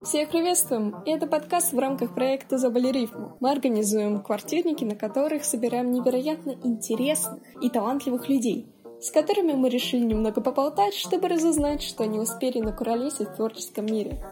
Всех приветствуем! Это подкаст в рамках проекта «Забыли рифму». Мы организуем квартирники, на которых собираем невероятно интересных и талантливых людей, с которыми мы решили немного поболтать, чтобы разузнать, что они успели накуролесить в творческом мире.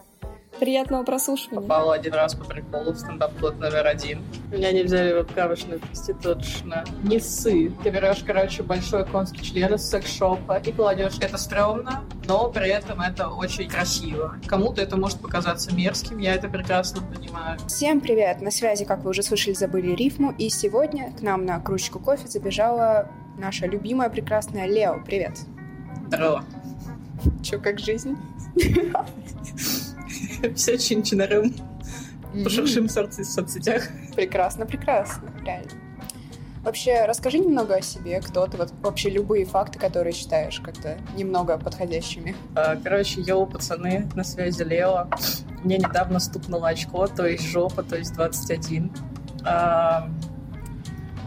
Приятного прослушивания. Попала один раз по приколу в стендап-плот номер один. Меня не взяли в обкавочную проституточно. Не ссы. Ты берешь, короче, большой конский член из секс-шопа и кладешь. Это стрёмно, но при этом это очень красиво. Кому-то это может показаться мерзким, я это прекрасно понимаю. Всем привет! На связи, как вы уже слышали, забыли рифму. И сегодня к нам на кружечку кофе забежала наша любимая прекрасная Лео. Привет! Здорово. Чё, как жизнь? Все чин-чинарем по ширшим соцсетях. Прекрасно, прекрасно, реально. Вообще, расскажи немного о себе, кто ты, вот вообще любые факты, которые считаешь как-то немного подходящими. А, короче, йоу, пацаны, на связи Лео. Мне недавно стукнуло очко, то есть жопа, то есть 21. А,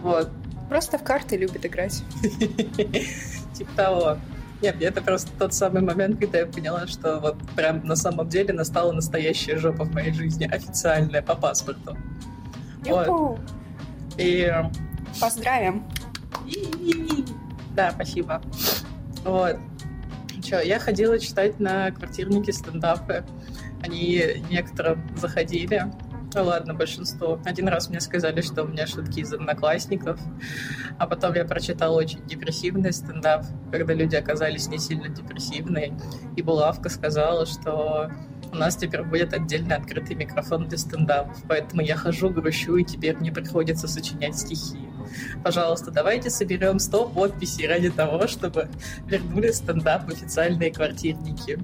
вот. Просто в карты любит играть. Типа того. Нет, это просто тот самый момент, когда я поняла, что вот прям на самом деле настала настоящая жопа в моей жизни, официальная, по паспорту. Вот. И... Поздравим. Да, спасибо. Вот. Че, я ходила читать на квартирнике стендапы. Они некоторым заходили. Ну ладно, большинство. Один раз мне сказали, что у меня шутки из одноклассников, а потом я прочитала очень депрессивный стендап, когда люди оказались не сильно депрессивные, и Булавка сказала, что у нас теперь будет отдельно открытый микрофон для стендапов, поэтому я хожу, грущу, и теперь мне приходится сочинять стихи. Пожалуйста, давайте соберем 100 подписей ради того, чтобы вернули стендап в официальные квартирники.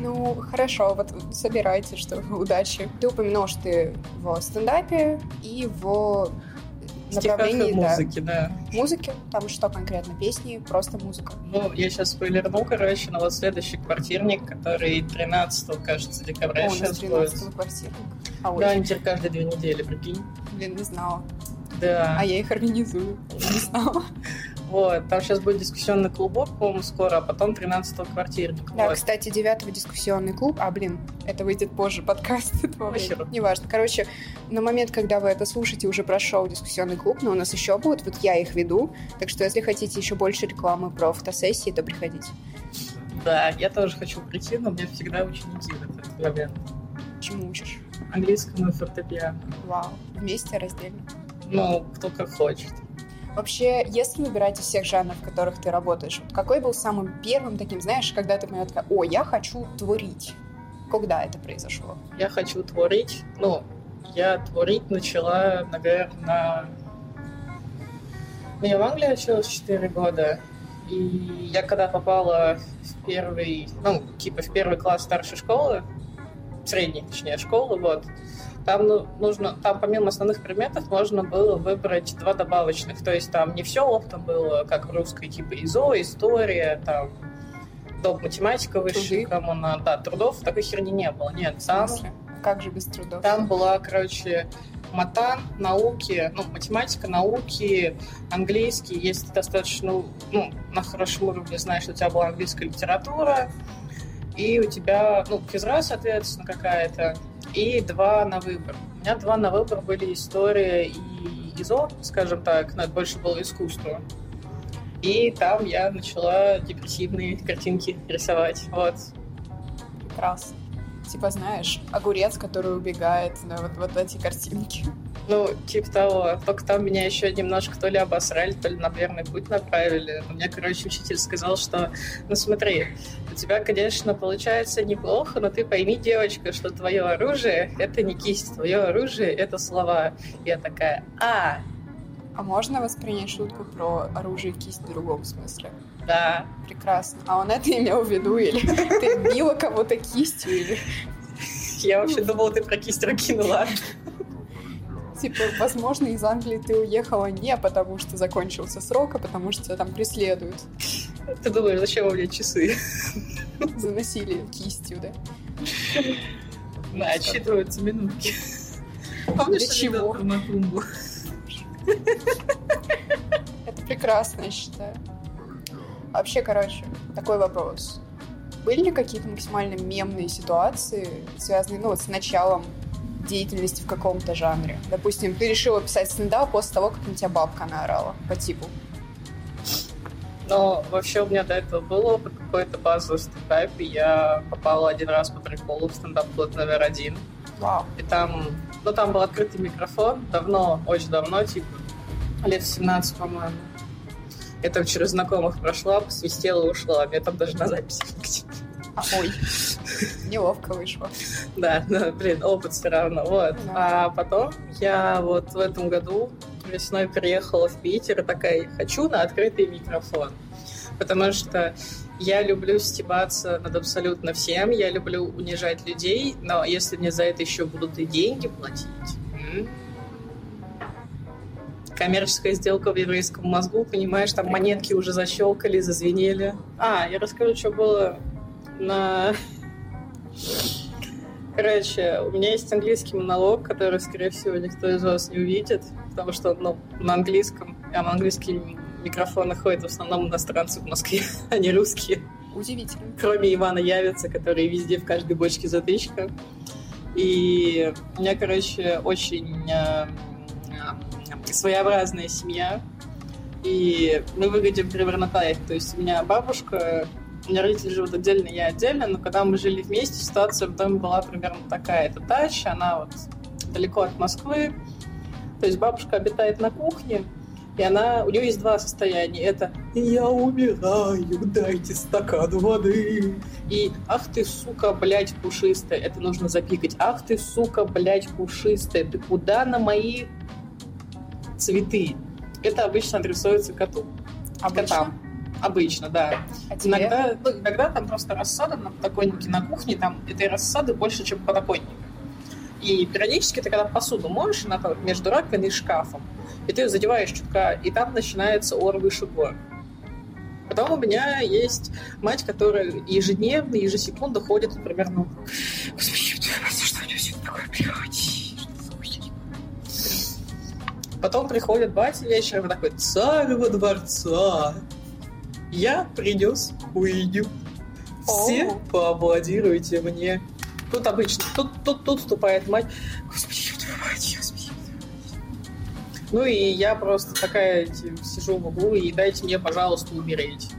Ну, хорошо, вот собирайте, что удачи. Ты упомянул, что ты в стендапе и в направлении... да. музыки, да. Музыки? Там что конкретно? Песни? Просто музыка? Ну, я сейчас спойлерну, короче, на вот следующий квартирник, который 13 кажется, декабря О, сейчас 13 будет. квартирник. А, да, они теперь каждые две недели, прикинь. Блин, не знала. Да. А я их организую. Не знала. Вот, там сейчас будет дискуссионный клубок, по-моему, скоро, а потом 13-го квартирник. Да, вот. кстати, 9 дискуссионный клуб. А, блин, это выйдет позже, подкаст. Неважно. Короче, на момент, когда вы это слушаете, уже прошел дискуссионный клуб, но у нас еще будет, вот я их веду. Так что, если хотите еще больше рекламы про фотосессии, то приходите. Да, я тоже хочу прийти, но мне всегда ученики в этот момент. Чему учишь? Английскому и фортепиано. Вау. Вместе, раздельно? Ну, кто как хочет. Вообще, если выбирать из всех жанров, в которых ты работаешь, какой был самым первым таким, знаешь, когда ты поняла, такая, о, я хочу творить? Когда это произошло? Я хочу творить, ну, я творить начала, наверное, ну, я в Англии училась 4 года, и я когда попала в первый, ну, типа в первый класс старшей школы, средней, точнее, школы, вот, там ну, нужно, там помимо основных предметов можно было выбрать два добавочных. То есть там не все оптом было, как в русской, типа ИЗО, история, там доп. математика высшая, кому надо. Да, трудов такой херни не было. Нет, там... Как же без трудов? Там была, короче, матан, науки, ну, математика, науки, английский. Если ты достаточно, ну, на хорошем уровне знаешь, что у тебя была английская литература, и у тебя, ну, физра, соответственно, какая-то, и два на выбор. У меня два на выбор были история и ИЗО, скажем так, но это больше было искусство. И там я начала депрессивные картинки рисовать. Вот. Прекрасно. Типа, знаешь, огурец, который убегает на вот, вот эти картинки. Ну, типа того. Только там меня еще немножко то ли обосрали, то ли на верный путь направили. У меня, короче, учитель сказал, что, ну смотри, у тебя, конечно, получается неплохо, но ты пойми, девочка, что твое оружие — это не кисть, твое оружие — это слова. Я такая, а, а можно воспринять шутку про оружие и кисть в другом смысле? Да. Прекрасно. А он это имел в виду? Или ты била кого-то кистью? Или... Я вообще думала, ты про кисть ракинула. Типа, возможно, из Англии ты уехала не потому, что закончился срок, а потому что тебя там преследуют. Ты думаешь, зачем у меня часы? За насилие кистью, да? Да, отсчитываются минутки. Помнишь, Для чего? на тумбу? Это прекрасно, я считаю. Вообще, короче, такой вопрос. Были ли какие-то максимально мемные ситуации, связанные, ну, вот с началом деятельности в каком-то жанре? Допустим, ты решила писать стендап после того, как на тебя бабка наорала по типу. Но вообще у меня до этого было опыт какой-то базовый в стендапе. Я попала один раз по приколу в стендап-клуб номер один. Вау. И там, ну там был открытый микрофон, давно, очень давно, типа лет 17, по-моему. Я там через знакомых прошла, посвистела и ушла. Мне там даже на записи нигде. А, ой, неловко вышло. Да, да, блин, опыт все равно. Вот. Да. А потом я вот в этом году весной приехала в Питер и такая, хочу на открытый микрофон. Потому что я люблю стебаться над абсолютно всем, я люблю унижать людей, но если мне за это еще будут и деньги платить, коммерческая сделка в еврейском мозгу, понимаешь, там монетки уже защелкали, зазвенели. А, я расскажу, что было на... Короче, у меня есть английский монолог, который, скорее всего, никто из вас не увидит, потому что ну, на английском, а на английский микрофон ходят в основном иностранцы в Москве, а не русские. Удивительно. Кроме Ивана Явица, который везде в каждой бочке затычка. И у меня, короче, очень э, своеобразная семья, и мы выглядим примерно так. То есть у меня бабушка, меня родители живут отдельно, я отдельно, но когда мы жили вместе, ситуация в доме была примерно такая. Это дача, она вот далеко от Москвы. То есть бабушка обитает на кухне, и она, у нее есть два состояния. Это «Я умираю, дайте стакан воды». И «Ах ты, сука, блядь, пушистая». Это нужно запикать. «Ах ты, сука, блядь, пушистая, ты куда на мои цветы. Это обычно адресуется коту. Обычно? Котам. Обычно, да. А иногда, ну, иногда там просто рассада на подоконнике на кухне, там этой рассады больше, чем подоконника. И периодически ты когда посуду моешь, она там между раковиной и шкафом, и ты ее задеваешь чутка, и там начинается ор выше гор. Потом у меня есть мать, которая ежедневно, ежесекунду ходит примерно... Господи, что у нее сегодня такое приходит? Потом приходит батя вечером и такой, царь во дворца, я принес хуйню. Все О. поаплодируйте мне. Тут обычно, тут, тут, тут вступает мать. Господи, мать, господи. Ну и я просто такая сижу в углу и дайте мне, пожалуйста, умереть.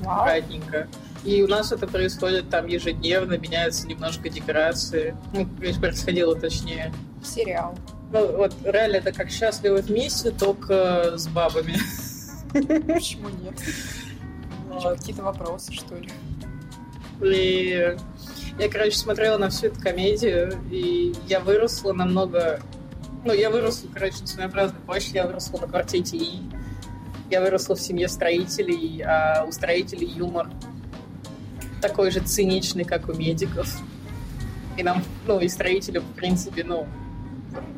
Вау. Радненько. И у нас это происходит там ежедневно, меняются немножко декорации. Ну, происходило точнее. Сериал. Ну, вот реально это как счастливы вместе, только с бабами. Почему нет? Вот. Какие-то вопросы, что ли? И я, короче, смотрела на всю эту комедию, и я выросла намного... Ну, я выросла, короче, на своеобразной почве, я выросла на квартете И. Я выросла в семье строителей, а у строителей юмор такой же циничный, как у медиков. И нам, ну, и строители, в принципе, ну,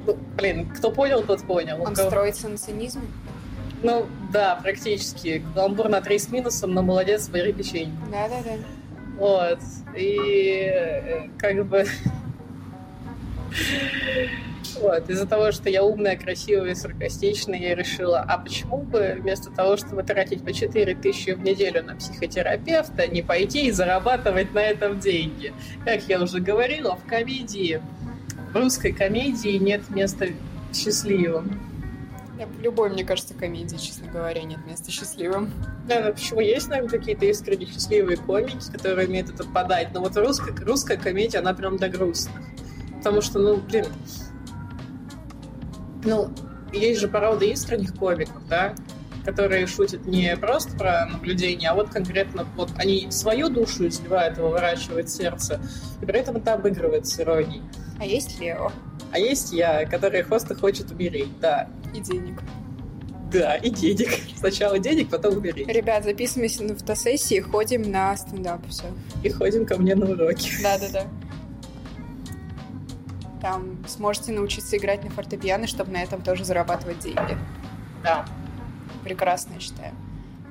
ну, блин, кто понял, тот понял. Он кто... строится на цинизме? Ну, да, практически. Каламбур на 3 с минусом, но молодец, вари печенье. Да-да-да. Вот. И э, как бы... Вот, из-за того, что я умная, красивая и саркастичная, я решила, а почему бы вместо того, чтобы тратить по 4 тысячи в неделю на психотерапевта, не пойти и зарабатывать на этом деньги? Как я уже говорила, в комедии в русской комедии нет места счастливым. В любой, мне кажется, комедии, честно говоря, нет места счастливым. Да, но почему есть, наверное, какие-то искренне счастливые комики, которые умеют это подать, но вот русская, русская комедия, она прям до грустных. Потому что, ну, блин, ну, есть же порода искренних комиков, да, которые шутят не просто про наблюдение, а вот конкретно вот они свою душу изливают, выворачивают сердце, и при этом это обыгрывает с иронией. А есть Лео. А есть я, который просто хочет умереть, да. И денег. Да, и денег. Сначала денег, потом умереть. Ребят, записываемся на фотосессии, ходим на стендап, все. И ходим ко мне на уроки. Да-да-да. Там сможете научиться играть на фортепиано, чтобы на этом тоже зарабатывать деньги. Да. Прекрасно, я считаю.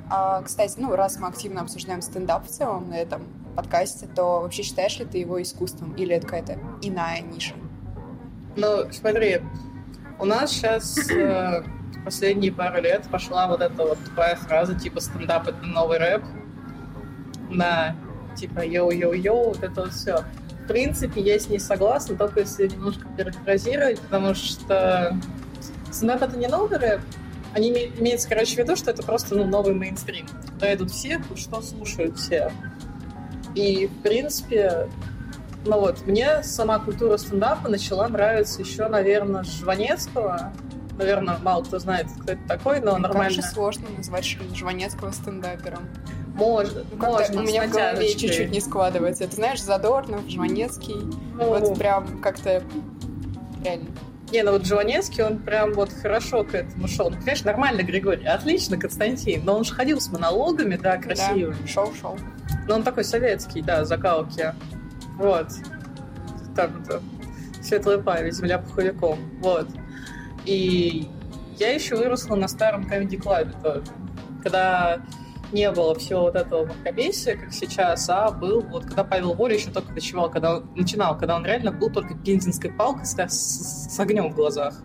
А, кстати, ну, раз мы активно обсуждаем стендап в целом на этом подкасте, то вообще считаешь ли ты его искусством или это какая-то иная ниша? Ну, смотри, у нас сейчас э, последние пару лет пошла вот эта вот тупая фраза типа стендап — это новый рэп. Да. типа йоу-йоу-йоу, вот это вот все. В принципе, я с ней согласна, только если немножко перефразировать, потому что стендап это не новый рэп, они имеются, короче, в виду, что это просто ну, новый мейнстрим. Туда идут все, что слушают все. И, в принципе, ну вот, мне сама культура стендапа начала нравиться еще, наверное, Жванецкого. Наверное, мало кто знает, кто это такой, но нормально. Как же сложно назвать Жванецкого стендапером. Может, ну, можно. У меня в голове чуть-чуть не складывается. Ты знаешь, Задорнов, Жванецкий. Ну, вот прям как-то реально. Не, ну вот Жванецкий, он прям вот хорошо к этому шел. Ну, конечно, нормально, Григорий, отлично, Константин. Но он же ходил с монологами, да, красивыми. Да, шоу-шоу. Но он такой советский, да, закалки. Вот. Так вот. Светлая память, земля пуховиком. Вот. И я еще выросла на старом комедий клабе тоже. Когда не было всего вот этого мракобесия, как сейчас, а был вот когда Павел Воля еще только начинал, когда он начинал, когда он реально был только пензенской палкой с, с, с огнем в глазах.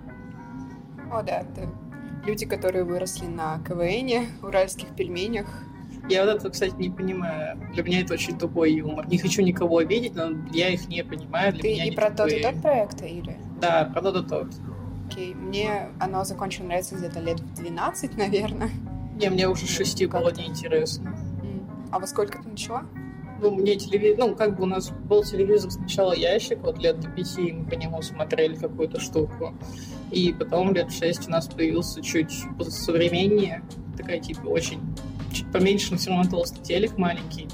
О, да, это люди, которые выросли на КВНе, уральских пельменях, я вот это, кстати, не понимаю. Для меня это очень тупой юмор. Не хочу никого обидеть, но я их не понимаю. Для Ты меня и про тот и тот проект или? Да, про тот и тот. Окей, мне оно закончило нравиться где-то лет в 12, наверное. Не, мне уже шести было неинтересно. А во сколько ты начала? Ну, мне телевизор... Ну, как бы у нас был телевизор сначала ящик, вот лет до пяти мы по нему смотрели какую-то штуку. И потом лет шесть у нас появился чуть современнее, такая типа очень чуть поменьше, но все равно толстый телек маленький.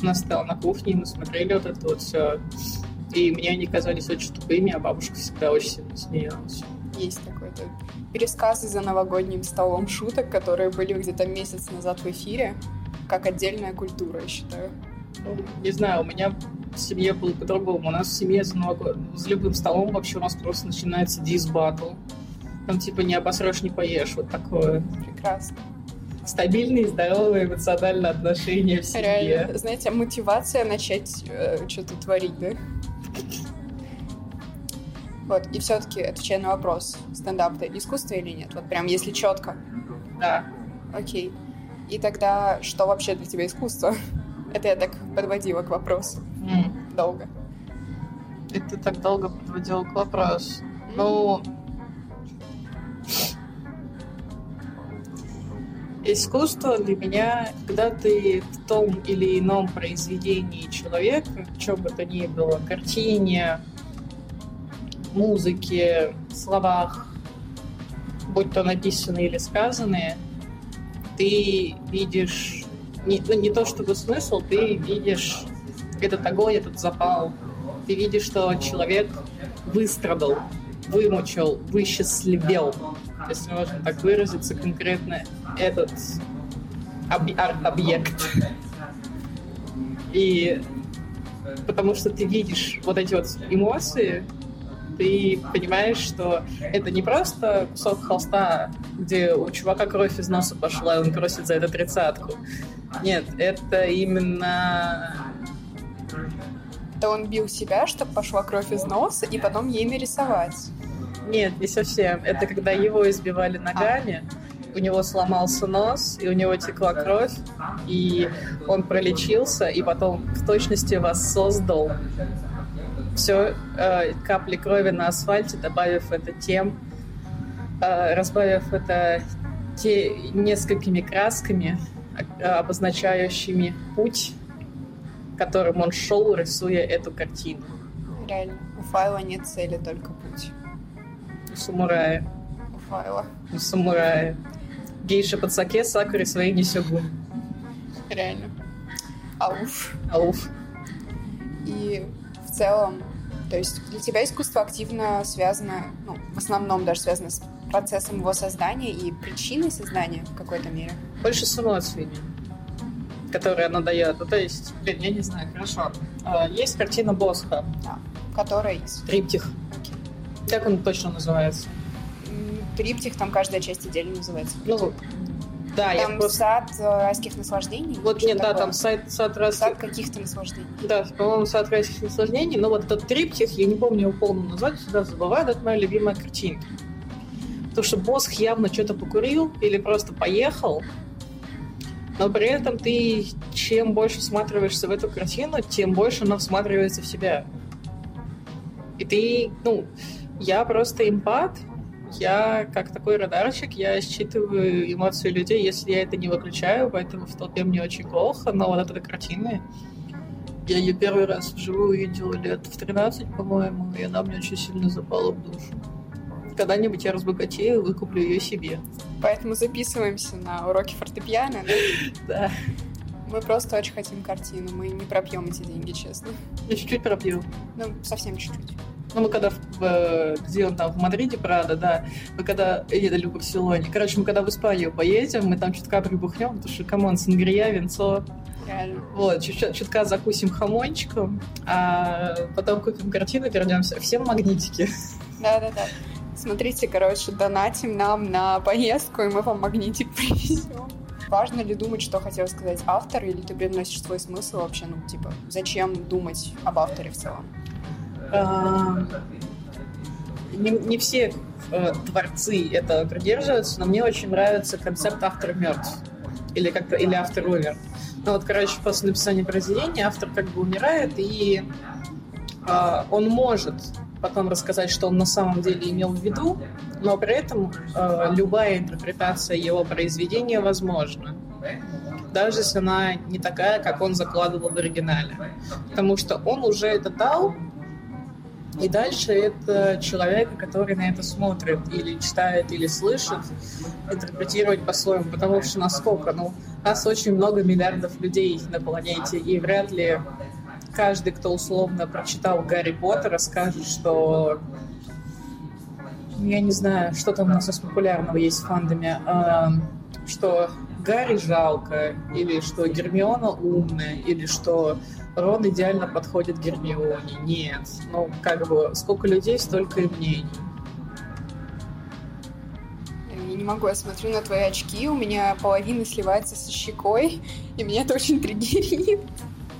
У нас стоял на кухне, и мы смотрели вот это вот все. И мне они казались очень тупыми, а бабушка всегда очень сильно смеялась. Есть такой-то пересказы за новогодним столом шуток, которые были где-то месяц назад в эфире, как отдельная культура, я считаю. Ну, не знаю, у меня в семье было по-другому. У нас в семье за, новогод... за любым столом вообще у нас просто начинается дисбаттл. Там типа не обосрешь, не поешь, вот такое. Прекрасно стабильные, здоровые эмоциональные отношения в семье. Реально. Знаете, мотивация начать э, что-то творить, да? Вот, и все-таки, отвечая на вопрос, стендап это искусство или нет? Вот прям, если четко. Да. Окей. И тогда, что вообще для тебя искусство? Это я так подводила к вопросу. Mm. Долго. Это так долго подводила к вопросу. Mm. Ну, Искусство для меня, когда ты в том или ином произведении человека, что бы то ни было, картине, музыке, словах, будь то написанные или сказанные, ты видишь не, ну, не то чтобы смысл, ты видишь этот огонь, этот запал. Ты видишь, что человек выстрадал, вымучил, высчастливел если можно так выразиться, конкретно этот об- объект. И потому что ты видишь вот эти вот эмоции, ты понимаешь, что это не просто кусок холста, где у чувака кровь из носа пошла, и он просит за это тридцатку. Нет, это именно... Да он бил себя, чтобы пошла кровь из носа, и потом ей нарисовать. Нет, не совсем. Это когда его избивали ногами, у него сломался нос, и у него текла кровь, и он пролечился, и потом в точности воссоздал все э, капли крови на асфальте, добавив это тем, э, разбавив это те несколькими красками, э, обозначающими путь, которым он шел, рисуя эту картину. Реально, у файла нет цели, только путь. Самурая. У файла. У самурая. Гейша под саке, сакури свои не сёгун. Реально. Ауф. Ауф. И в целом, то есть для тебя искусство активно связано, ну, в основном даже связано с процессом его создания и причиной создания в какой-то мере? Больше с эмоциями, которые оно дает. Ну, то есть, блин, я не знаю, хорошо. А, есть картина Босха. Да. Которая из? Триптих. Как он точно называется? Триптих, там каждая часть отдельно называется. Ну, да, там я просто... сад э, райских наслаждений. Вот нет, да, там сад, сад райских... Сад каких-то наслаждений. Да, по-моему, сад райских наслаждений, но вот этот триптих, я не помню его полное название, всегда забываю, это моя любимая картинка. Потому что Босх явно что-то покурил или просто поехал, но при этом ты чем больше всматриваешься в эту картину, тем больше она всматривается в себя. И ты, ну, я просто импат, я как такой радарчик, я считываю эмоции людей, если я это не выключаю, поэтому в толпе мне очень плохо, но вот эта картина, я ее первый раз вживую увидела лет в 13, по-моему, и она мне очень сильно запала в душу. Когда-нибудь я разбогатею, выкуплю ее себе. Поэтому записываемся на уроки фортепиано, да? Да. Мы просто очень хотим картину, мы не пропьем эти деньги, честно. Я чуть-чуть пропью. Ну, совсем чуть-чуть. Ну, мы когда в, где он там, в Мадриде, Прадо, да, мы когда, или в Барселоне, короче, мы когда в Испанию поедем, мы там чутка прибухнем, потому что, come on, сангрия, винцо, Реально. Вот, чуть чутка закусим хамончиком, а потом купим картину, вернемся. Всем магнитики. Да-да-да. Смотрите, короче, донатим нам на поездку, и мы вам магнитик привезем. Важно ли думать, что хотел сказать автор, или ты привносишь свой смысл вообще, ну, типа, зачем думать об авторе в целом? А, не, не все э, творцы этого придерживаются, но мне очень нравится концепт автор мертв. Или как-то, или автор умер. Ну вот, короче, после написания произведения автор как бы умирает, и э, он может потом рассказать, что он на самом деле имел в виду, но при этом э, любая интерпретация его произведения возможна. Даже если она не такая, как он закладывал в оригинале. Потому что он уже это дал, и дальше это человека, который на это смотрит, или читает, или слышит, интерпретировать по-своему. Потому что насколько, ну, нас очень много миллиардов людей на планете, и вряд ли каждый, кто условно прочитал Гарри Поттера, скажет, что я не знаю, что там у нас из популярного есть в фандоме, э, что Гарри жалко, или что Гермиона умная, или что Рон идеально подходит Гермионе. Нет. Ну, как бы, сколько людей, столько и мнений. Я не могу, я смотрю на твои очки, у меня половина сливается со щекой, и меня это очень триггерит.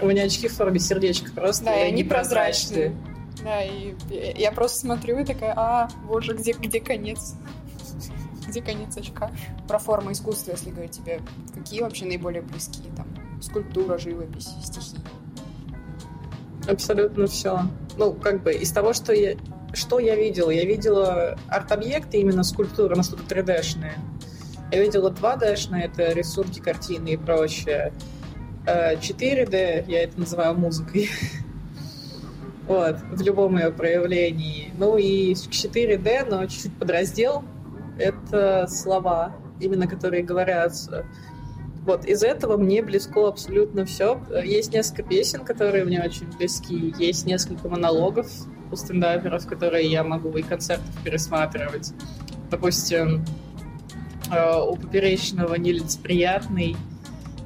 У меня очки в форме сердечка просто, да, и они прозрачные. Да, и я просто смотрю и такая, а, боже, где, где конец? Где конец очка? Про форму искусства, если говорить тебе, какие вообще наиболее близкие там? Скульптура, живопись, стихи. Абсолютно все. Ну, как бы из того, что я, что я видела? Я видела арт-объекты, именно скульптуры, ну что-то 3D-шные. Я видела 2D-шные, это рисунки, картины и прочее. 4D, э, я это называю музыкой. вот, в любом ее проявлении. Ну и 4D, но чуть-чуть подраздел, это слова, именно которые говорятся вот, из этого мне близко абсолютно все. Есть несколько песен, которые мне очень близки. Есть несколько монологов у стендаперов, которые я могу и концертов пересматривать. Допустим, э, у Поперечного нелицеприятный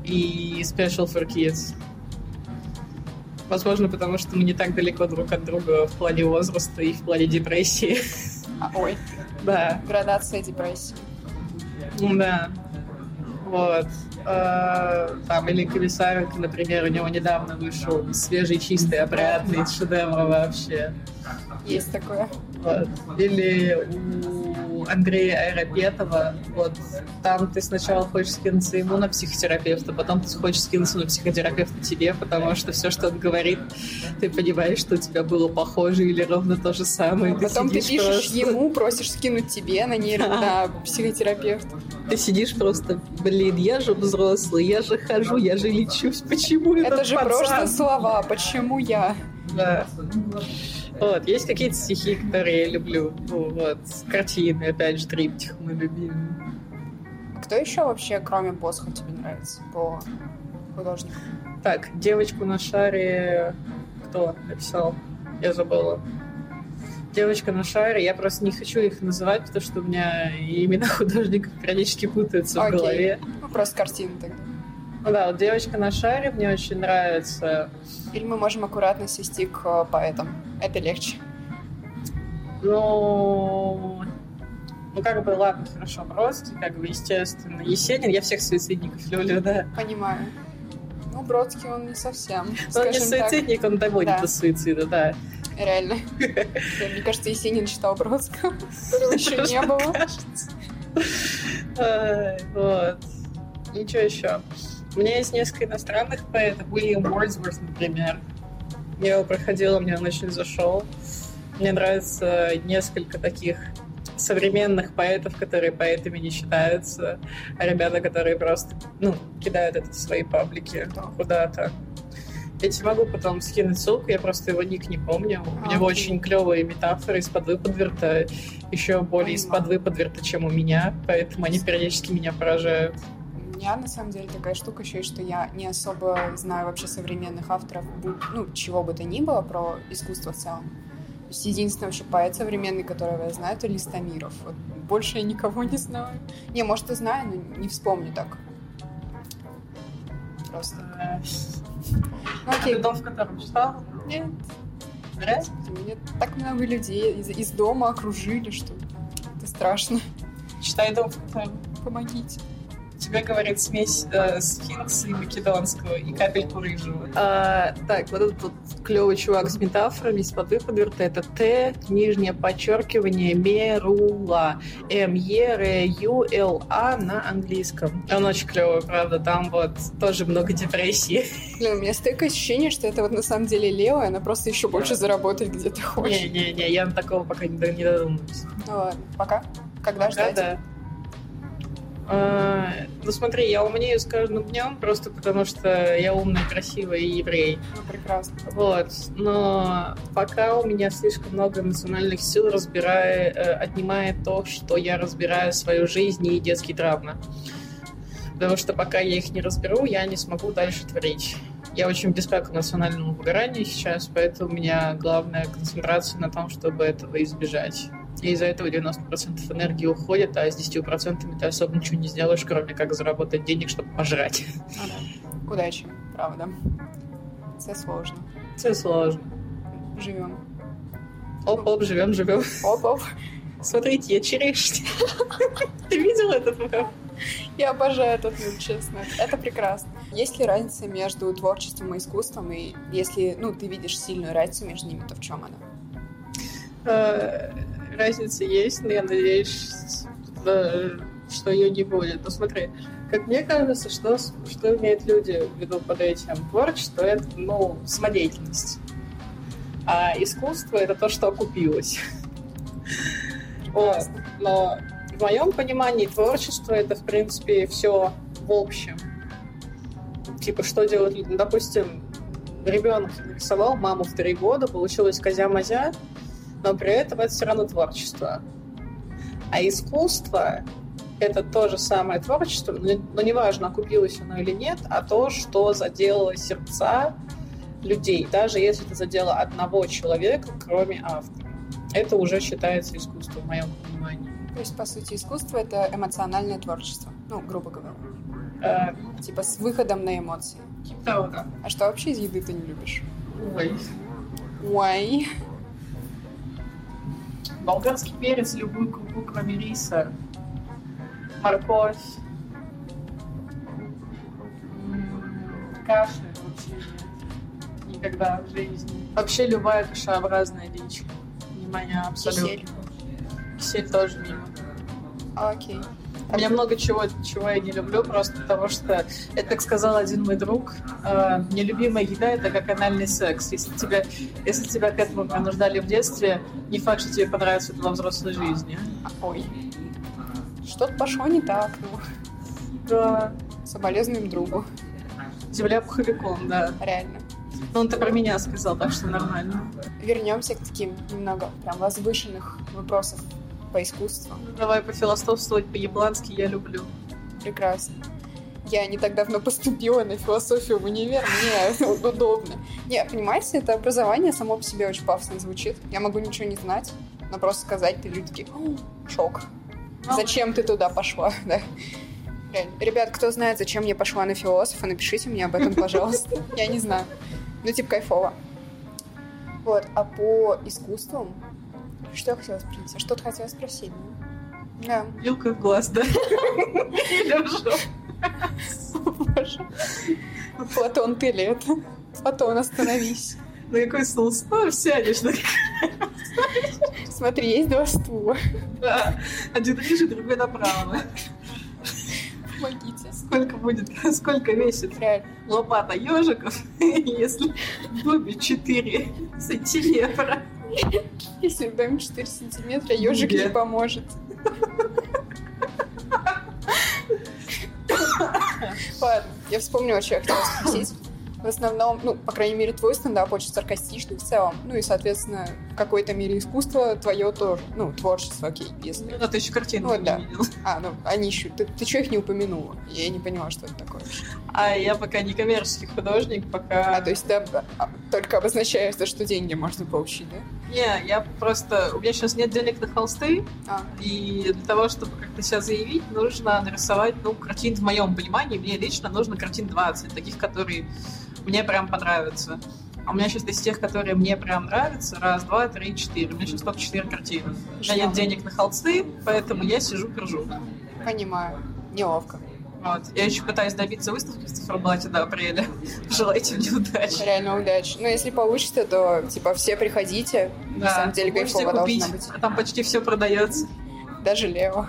и Special for Kids. Возможно, потому что мы не так далеко друг от друга в плане возраста и в плане депрессии. Ой. Да. Градация депрессии. Да. Вот. Э, там, или Комиссарик, например, у него недавно вышел свежий, чистый, опрятный шедевр вообще. Есть такое. Вот. Или у Андрея Айропетова, вот там ты сначала хочешь скинуться ему на психотерапевта, потом ты хочешь скинуться на психотерапевта тебе, потому что все, что он говорит, ты понимаешь, что у тебя было похоже или ровно то же самое. Потом ты, ты пишешь просто... ему, просишь скинуть тебе на нейро, на психотерапевта. Ты сидишь просто, блин, я же взрослый, я же хожу, я же лечусь, почему Это же пацан? просто слова, почему я? Да. Вот, есть какие-то стихи, которые я люблю. Ну, вот, картины, опять же, триптих мы любим. Кто еще вообще, кроме Босха, тебе нравится по художнику? Так, девочку на шаре кто написал? Я забыла. Девочка на шаре, я просто не хочу их называть, потому что у меня имена художников периодически путаются Окей. в голове. Ну, просто картины тогда. Ну да, вот девочка на шаре мне очень нравится. Или мы можем аккуратно свести к э, поэтам. Это легче. Ну, ну как бы, ладно, хорошо, Бродский, как бы, естественно. Есенин, я всех суицидников люблю, да. Понимаю. Ну, Бродский, он не совсем. Ну, он не суицидник, так. он доводит да. до суицида, да. Реально. Мне кажется, Есенин читал Бродского, которого еще не было. Вот. Ничего еще. У меня есть несколько иностранных поэтов. Уильям Уордсворт, например. Я его проходила, мне он очень зашел. Мне нравится несколько таких современных поэтов, которые поэтами не считаются, а ребята, которые просто, ну, кидают это в свои паблики куда-то. Я тебе могу потом скинуть ссылку, я просто его ник не помню. У него okay. очень клевые метафоры из-под выподверта, еще более из-под выподверта, чем у меня, поэтому они периодически меня поражают. Меня, на самом деле, такая штука еще, что я не особо знаю вообще современных авторов, ну, чего бы то ни было про искусство в целом. То есть единственный вообще поэт современный, которого я знаю, это Листомиров. Вот больше я никого не знаю. Не, может, и знаю, но не вспомню так. Просто. Ну, окей. Ты дом, в котором читал? Нет. Зря? Мне так много людей из, из дома окружили, что это страшно. Читай дом, в котором. Помогите тебе говорит смесь э, сфинкса и македонского и капельку рыжего. А, так, вот этот вот клевый чувак с метафорами из-под выподверта это Т, нижнее подчеркивание, мерула. М-Е-Р-Ю-Л-А на английском. Он очень клевый, правда, там вот тоже много депрессии. Блин, у меня столько ощущения, что это вот на самом деле и она просто еще больше заработает где-то хочет. Не-не-не, я на такого пока не, не додумаюсь. Ну ладно, пока. Когда пока, ждать? Да. А, ну смотри, я умнею с каждым днем, просто потому что я умный, красивый и еврей. Ну, прекрасно. Вот. Но пока у меня слишком много эмоциональных сил, разбирая, э, отнимает то, что я разбираю свою жизнь и детские травмы. Потому что пока я их не разберу, я не смогу дальше творить. Я очень близка к эмоциональному выгоранию сейчас, поэтому у меня главная концентрация на том, чтобы этого избежать. И из-за этого 90% энергии уходит, а с 10% ты особо ничего не сделаешь, кроме как заработать денег, чтобы пожрать. А, да. Удачи, правда. Це сложно. Це сложно. Живем. Оп-оп, живем, живем. Оп-оп. Смотрите, я черешня. Ты видел этот мем? Я обожаю этот мем, честно. Это прекрасно. Есть ли разница между творчеством и искусством? И если, ну, ты видишь сильную разницу между ними, то в чем она? Э, разница есть, но я надеюсь, что ее не будет. Но смотри, как мне кажется, что, что имеют люди в виду под этим? Творчество — это, ну, самодеятельность. А искусство — это то, что окупилось. Вот. Но в моем понимании творчество — это, в принципе, все в общем. Типа, что делать, допустим, ребенок рисовал маму в три года, получилось козя-мазя, но при этом это все равно творчество. А искусство — это то же самое творчество, но неважно, окупилось оно или нет, а то, что задело сердца людей, даже если это задело одного человека, кроме автора. Это уже считается искусством в моем понимании. То есть, по сути, искусство — это эмоциональное творчество, ну, грубо говоря. Э, типа с выходом на эмоции. Типа того, да. А что вообще из еды ты не любишь? Ой. Ой болгарский перец, любую крупу, кроме риса, морковь, каши вообще нет. Никогда в жизни. Вообще любая кашеобразная дичь. Внимание, абсолютно. Кисель. Кисель тоже мимо. Окей. У меня много чего, чего я не люблю, просто потому что, это как сказал один мой друг, э, нелюбимая еда — это как анальный секс. Если тебя, если тебя к этому принуждали в детстве, не факт, что тебе понравится это во взрослой жизни. Ой. Что-то пошло не так, ну. Да. Соболезнуем другу. Земля пуховиком, да. Реально. Ну, он-то про меня сказал, так что нормально. Вернемся к таким немного прям возвышенных вопросов по искусству. Давай пофилософствовать по-яблански я люблю. Прекрасно. Я не так давно поступила на философию в универ, мне удобно. Не, понимаете, это образование само по себе очень пафосно звучит. Я могу ничего не знать, но просто сказать, ты люди такие, шок. Ну, зачем ты туда пошла, да? Ребят, кто знает, зачем я пошла на философа, напишите мне об этом, пожалуйста. Я не знаю. Ну, типа, кайфово. Вот, а по искусствам что я хотела спросить? А что ты хотела спросить? Да. Вилка в глаз, да? Или Боже. Платон, ты ли это? Платон, остановись. На какой стул? Ну, сядешь на Смотри, есть два стула. Да. Один ниже, другой направо. Помогите. сколько будет, сколько весит Реально. лопата ежиков, если в дубе 4 сантиметра. Если в доме 4 сантиметра, ежик не поможет. Ладно, я вспомнила, что я хотела спросить в основном, ну, по крайней мере, твой стендап очень саркастичный в целом. Ну и, соответственно, в какой-то мере искусство твое тоже. Ну, творчество, окей, если... Ну, ты еще картину вот, не да. видел. А, ну, они еще... Ты, ты что их не упомянула? Я не поняла, что это такое. А я пока не коммерческий художник, пока... А, то есть ты а, только обозначаешь, за что деньги можно получить, да? Не, я просто... У меня сейчас нет денег на холсты, а. и для того, чтобы как-то себя заявить, нужно нарисовать, ну, картин в моем понимании, мне лично нужно картин 20, таких, которые мне прям понравится. А у меня сейчас из тех, которые мне прям нравятся, раз, два, три, четыре. У меня сейчас только четыре картины. У меня нет денег на холсты, поэтому я сижу, кружу. Понимаю. Неловко. Вот. Я еще пытаюсь добиться выставки в циферблате до апреля. Желайте мне удачи. Реально удачи. Но если получится, то типа все приходите. Да. На самом деле кайфово должно быть. А там почти все продается. Даже лево.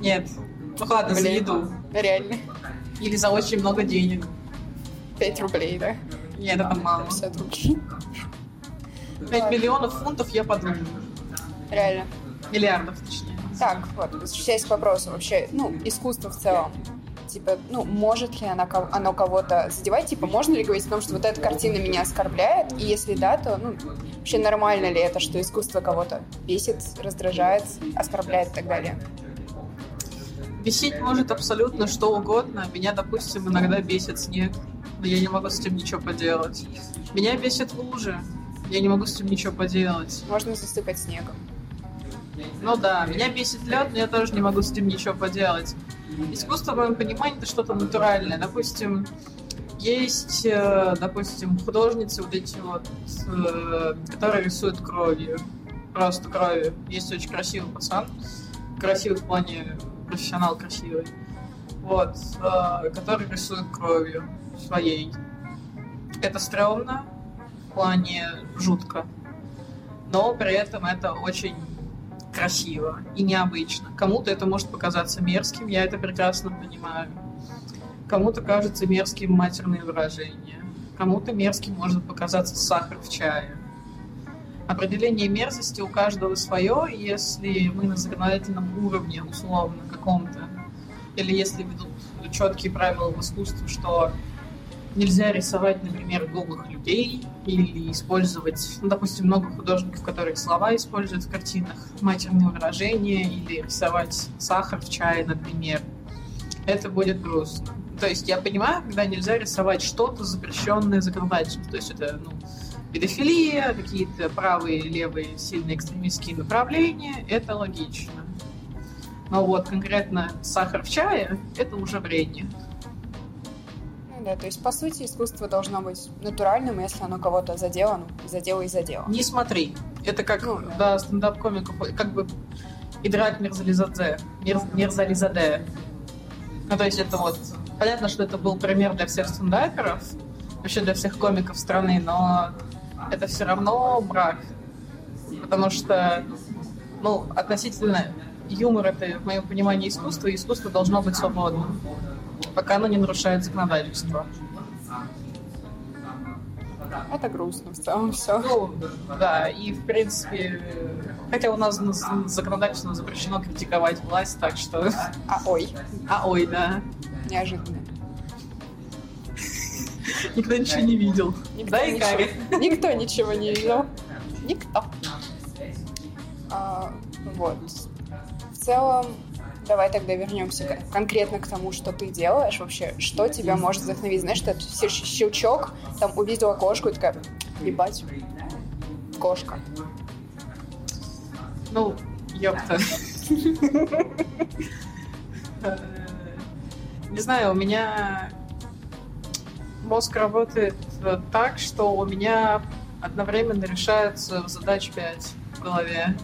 Нет. Ну ладно, Блин. за еду. Реально. Или за очень много денег. 5 рублей, да? Нет, это мало. 50 рублей. 5 миллионов фунтов я подумаю. Реально. Миллиардов, точнее. Так, вот, к вопросу, вообще, ну, искусство в целом, типа, ну, может ли она, оно кого-то задевать? Типа, можно ли говорить о том, что вот эта картина меня оскорбляет? И если да, то, ну, вообще нормально ли это, что искусство кого-то бесит, раздражает, оскорбляет и так далее? Бесить может абсолютно что угодно. Меня, допустим, иногда бесит снег но я не могу с этим ничего поделать. Меня бесит лужи, я не могу с этим ничего поделать. Можно засыпать снегом. Ну да, меня бесит лед, но я тоже не могу с этим ничего поделать. Искусство, в моем понимании, это что-то натуральное. Допустим, есть, э, допустим, художницы вот эти вот, э, которые рисуют кровью. Просто кровью. Есть очень красивый пацан. Красивый в плане профессионал красивый. Вот. Э, который рисует кровью своей. Это стрёмно, в плане жутко, но при этом это очень красиво и необычно. Кому-то это может показаться мерзким, я это прекрасно понимаю. Кому-то кажется мерзким матерные выражения. Кому-то мерзким может показаться сахар в чае. Определение мерзости у каждого свое, если мы на законодательном уровне, условно, каком-то, или если ведут четкие правила в искусстве, что нельзя рисовать, например, голых людей или использовать, ну, допустим, много художников, которые слова используют в картинах, матерные выражения или рисовать сахар в чае, например. Это будет грустно. То есть я понимаю, когда нельзя рисовать что-то запрещенное законодательством. То есть это, ну, педофилия, какие-то правые, левые, сильные экстремистские направления, это логично. Но вот конкретно сахар в чае – это уже вредно да. То есть, по сути, искусство должно быть натуральным, если оно кого-то задело, ну, задело и задело. Не смотри. Это как, ну, да, стендап-комиков, как бы Идрат Мирзализаде. Мир, Мирзализаде. Ну, то есть это вот... Понятно, что это был пример для всех стендаперов, вообще для всех комиков страны, но это все равно брак. Потому что, ну, относительно юмор это, в моем понимании, искусство, и искусство должно быть свободным пока оно не нарушает законодательство. Это грустно в целом все. Ну, да, и в принципе, хотя у нас законодательно запрещено критиковать власть, так что... А ой. А ой, да. Неожиданно. Никто ничего не видел. Никто да, и ничего, Никто ничего не видел. Никто. А, вот. В целом, Давай тогда вернемся конкретно к тому, что ты делаешь вообще. Что тебя может вдохновить? Знаешь, что щелчок, там увидела кошку и такая, ебать, кошка. Ну, ёпта. Не знаю, у меня мозг работает так, что у меня одновременно решаются задач 5 в голове.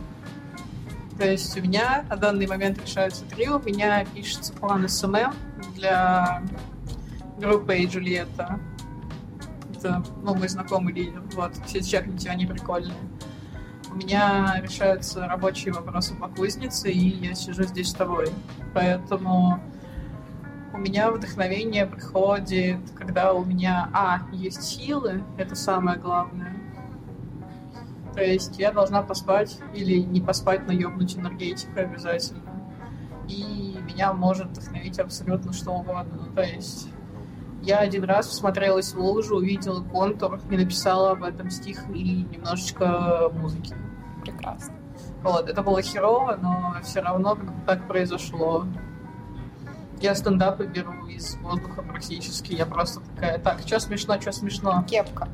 То есть у меня на данный момент решаются три. У меня пишется план SMM для группы и Джульетта. Это ну, мой знакомый лидер. Вот, все чекните, они прикольные. У меня решаются рабочие вопросы по кузнице, и я сижу здесь с тобой. Поэтому у меня вдохновение приходит, когда у меня, а, есть силы, это самое главное. То есть я должна поспать или не поспать, но ёбнуть энергетику обязательно. И меня может вдохновить абсолютно что угодно. То есть я один раз всмотрелась в лужу, увидела контур и написала об этом стих и немножечко музыки. Прекрасно. Вот, это было херово, но все равно как бы так произошло. Я стендапы беру из воздуха практически. Я просто такая, так, что смешно, что смешно. Кепка.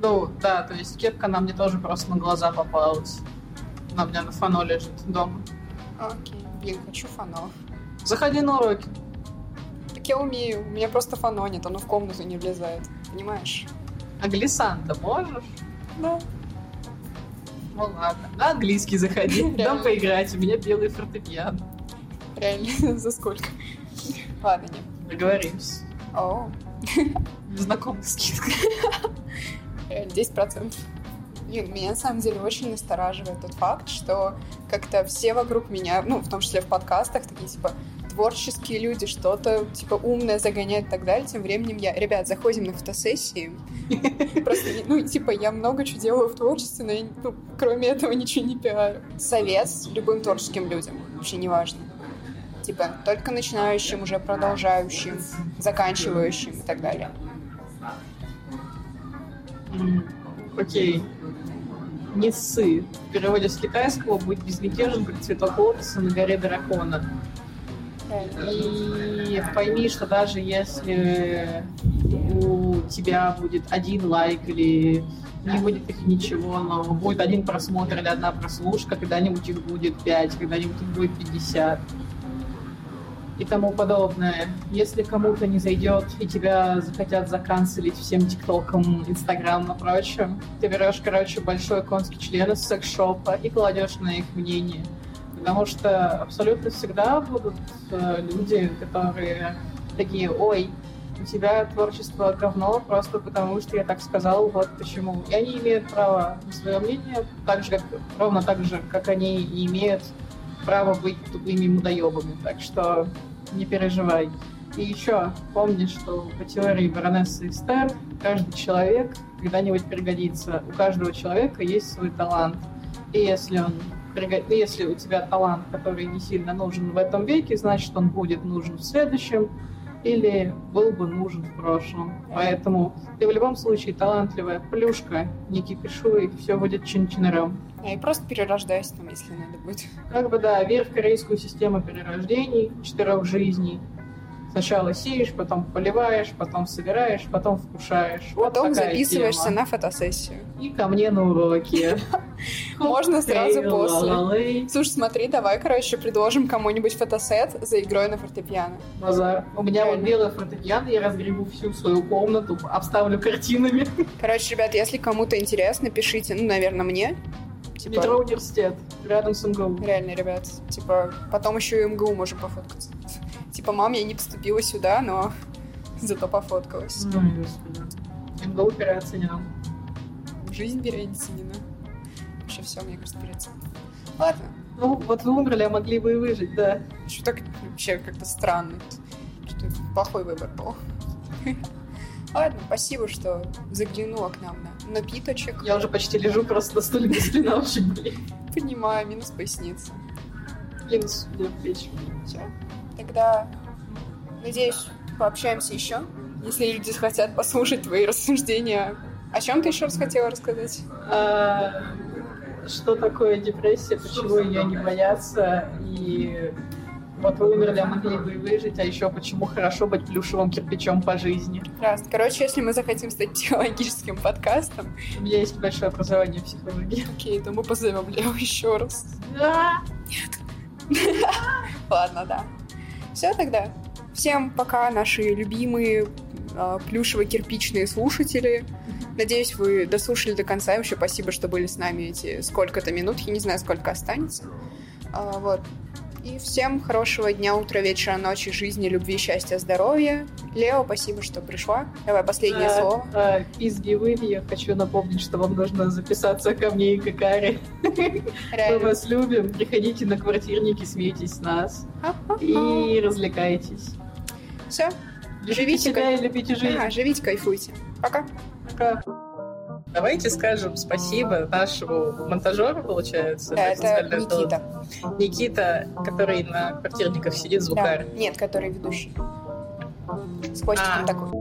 Ну, да, то есть кепка на мне тоже просто на глаза попалась. Она у меня на фано лежит дома. Окей. Блин, хочу фано. Заходи на уроки. Так я умею. У меня просто фано нет, оно в комнату не влезает. Понимаешь? А глиссанда можешь? Да. Ну ладно. На английский заходи. Дам поиграть. У меня белый фортепиано. Реально? За сколько? Ладно, нет. Договоримся. О, Знакомый скидка. реально, 10%. Блин, меня на самом деле очень настораживает тот факт, что как-то все вокруг меня, ну, в том числе в подкастах, такие, типа, творческие люди, что-то, типа, умное загоняют и так далее. Тем временем я, ребят, заходим на фотосессии. Просто, ну, типа, я много чего делаю в творчестве, но я, ну, кроме этого ничего не пиарю. Совет любым творческим людям, вообще неважно. Типа, только начинающим, уже продолжающим, заканчивающим и так далее. Окей. Не ссы. В переводе с китайского будет безмятежен, как цветок лотоса на горе дракона. И пойми, что даже если у тебя будет один лайк или не будет их ничего, но будет один просмотр или одна прослушка, когда-нибудь их будет пять, когда-нибудь их будет 50 и тому подобное. Если кому-то не зайдет и тебя захотят заканцелить всем тиктоком, инстаграмом и прочим, ты берешь, короче, большой конский член из секс-шопа и кладешь на их мнение. Потому что абсолютно всегда будут э, люди, которые такие, ой, у тебя творчество говно просто потому, что я так сказал, вот почему. И они имеют право на свое мнение, так же, как, ровно так же, как они и имеют право быть тупыми мудоебами. Так что не переживай. И еще помни, что по теории баронессы Эстер каждый человек когда-нибудь пригодится. У каждого человека есть свой талант. И если он если у тебя талант, который не сильно нужен в этом веке, значит, он будет нужен в следующем или был бы нужен в прошлом. Поэтому ты в любом случае талантливая плюшка, не кипишуй, все будет чин-чинарем. А, И просто перерождайся там, если надо будет. Как бы, да, верь в корейскую систему перерождений, четырех жизней. Сначала сеешь, потом поливаешь, потом собираешь, потом вкушаешь. Вот Потом записываешься тема. на фотосессию. И ко мне на уроки. Можно сразу после. Слушай, смотри, давай, короче, предложим кому-нибудь фотосет за игрой на фортепиано. Базар. У меня вот белый фортепиано, я разгребу всю свою комнату, обставлю картинами. Короче, ребят, если кому-то интересно, пишите, ну, наверное, мне. Типа, Метро университет, рядом с МГУ. реально, ребят, типа, потом еще и МГУ можем пофоткаться. Типа, мам, я не поступила сюда, но зато пофоткалась. Ой, господи. МГУ переоценен. Жизнь переоценена. Вообще все, мне кажется, переоценено. Ладно, Ну, вот вы умерли, а могли бы и выжить, да. что так вообще как-то странно. Что плохой выбор был. Ладно, спасибо, что заглянула к нам на напиточек. Я уже почти лежу просто на стуле без спина вообще, блин. Понимаю, минус поясница. Минус для плеч. Все. Тогда, надеюсь, пообщаемся еще. Если люди хотят послушать твои рассуждения. О чем ты еще раз хотела рассказать? А, что такое депрессия, почему ее не бояться, и вот вы умерли, а могли бы и выжить, а еще почему хорошо быть плюшевым кирпичом по жизни. Раз. Короче, если мы захотим стать психологическим подкастом, У меня есть большое образование в психологии. окей, то мы позовем Лео еще раз. Да. Ладно, да. Все тогда. Всем пока, наши любимые э, плюшево-кирпичные слушатели. Надеюсь, вы дослушали до конца. Вообще спасибо, что были с нами эти сколько-то минут. Я не знаю, сколько останется. А, вот. И всем хорошего дня, утра, вечера, ночи, жизни, любви, счастья, здоровья. Лео, спасибо, что пришла. Давай последнее слово. А, Пизги выви, я хочу напомнить, что вам нужно записаться ко мне и к Каре. Мы вас любим. Приходите на квартирники, смейтесь нас и развлекайтесь. Все. Живите, себя и любите жизнь. Живите, кайфуйте. Пока. Пока. Давайте скажем спасибо нашему монтажеру, получается. Да, это Никита. Никита, который на квартирниках сидит, звукарь. Да. Нет, который ведущий. С хвостиком а. такой.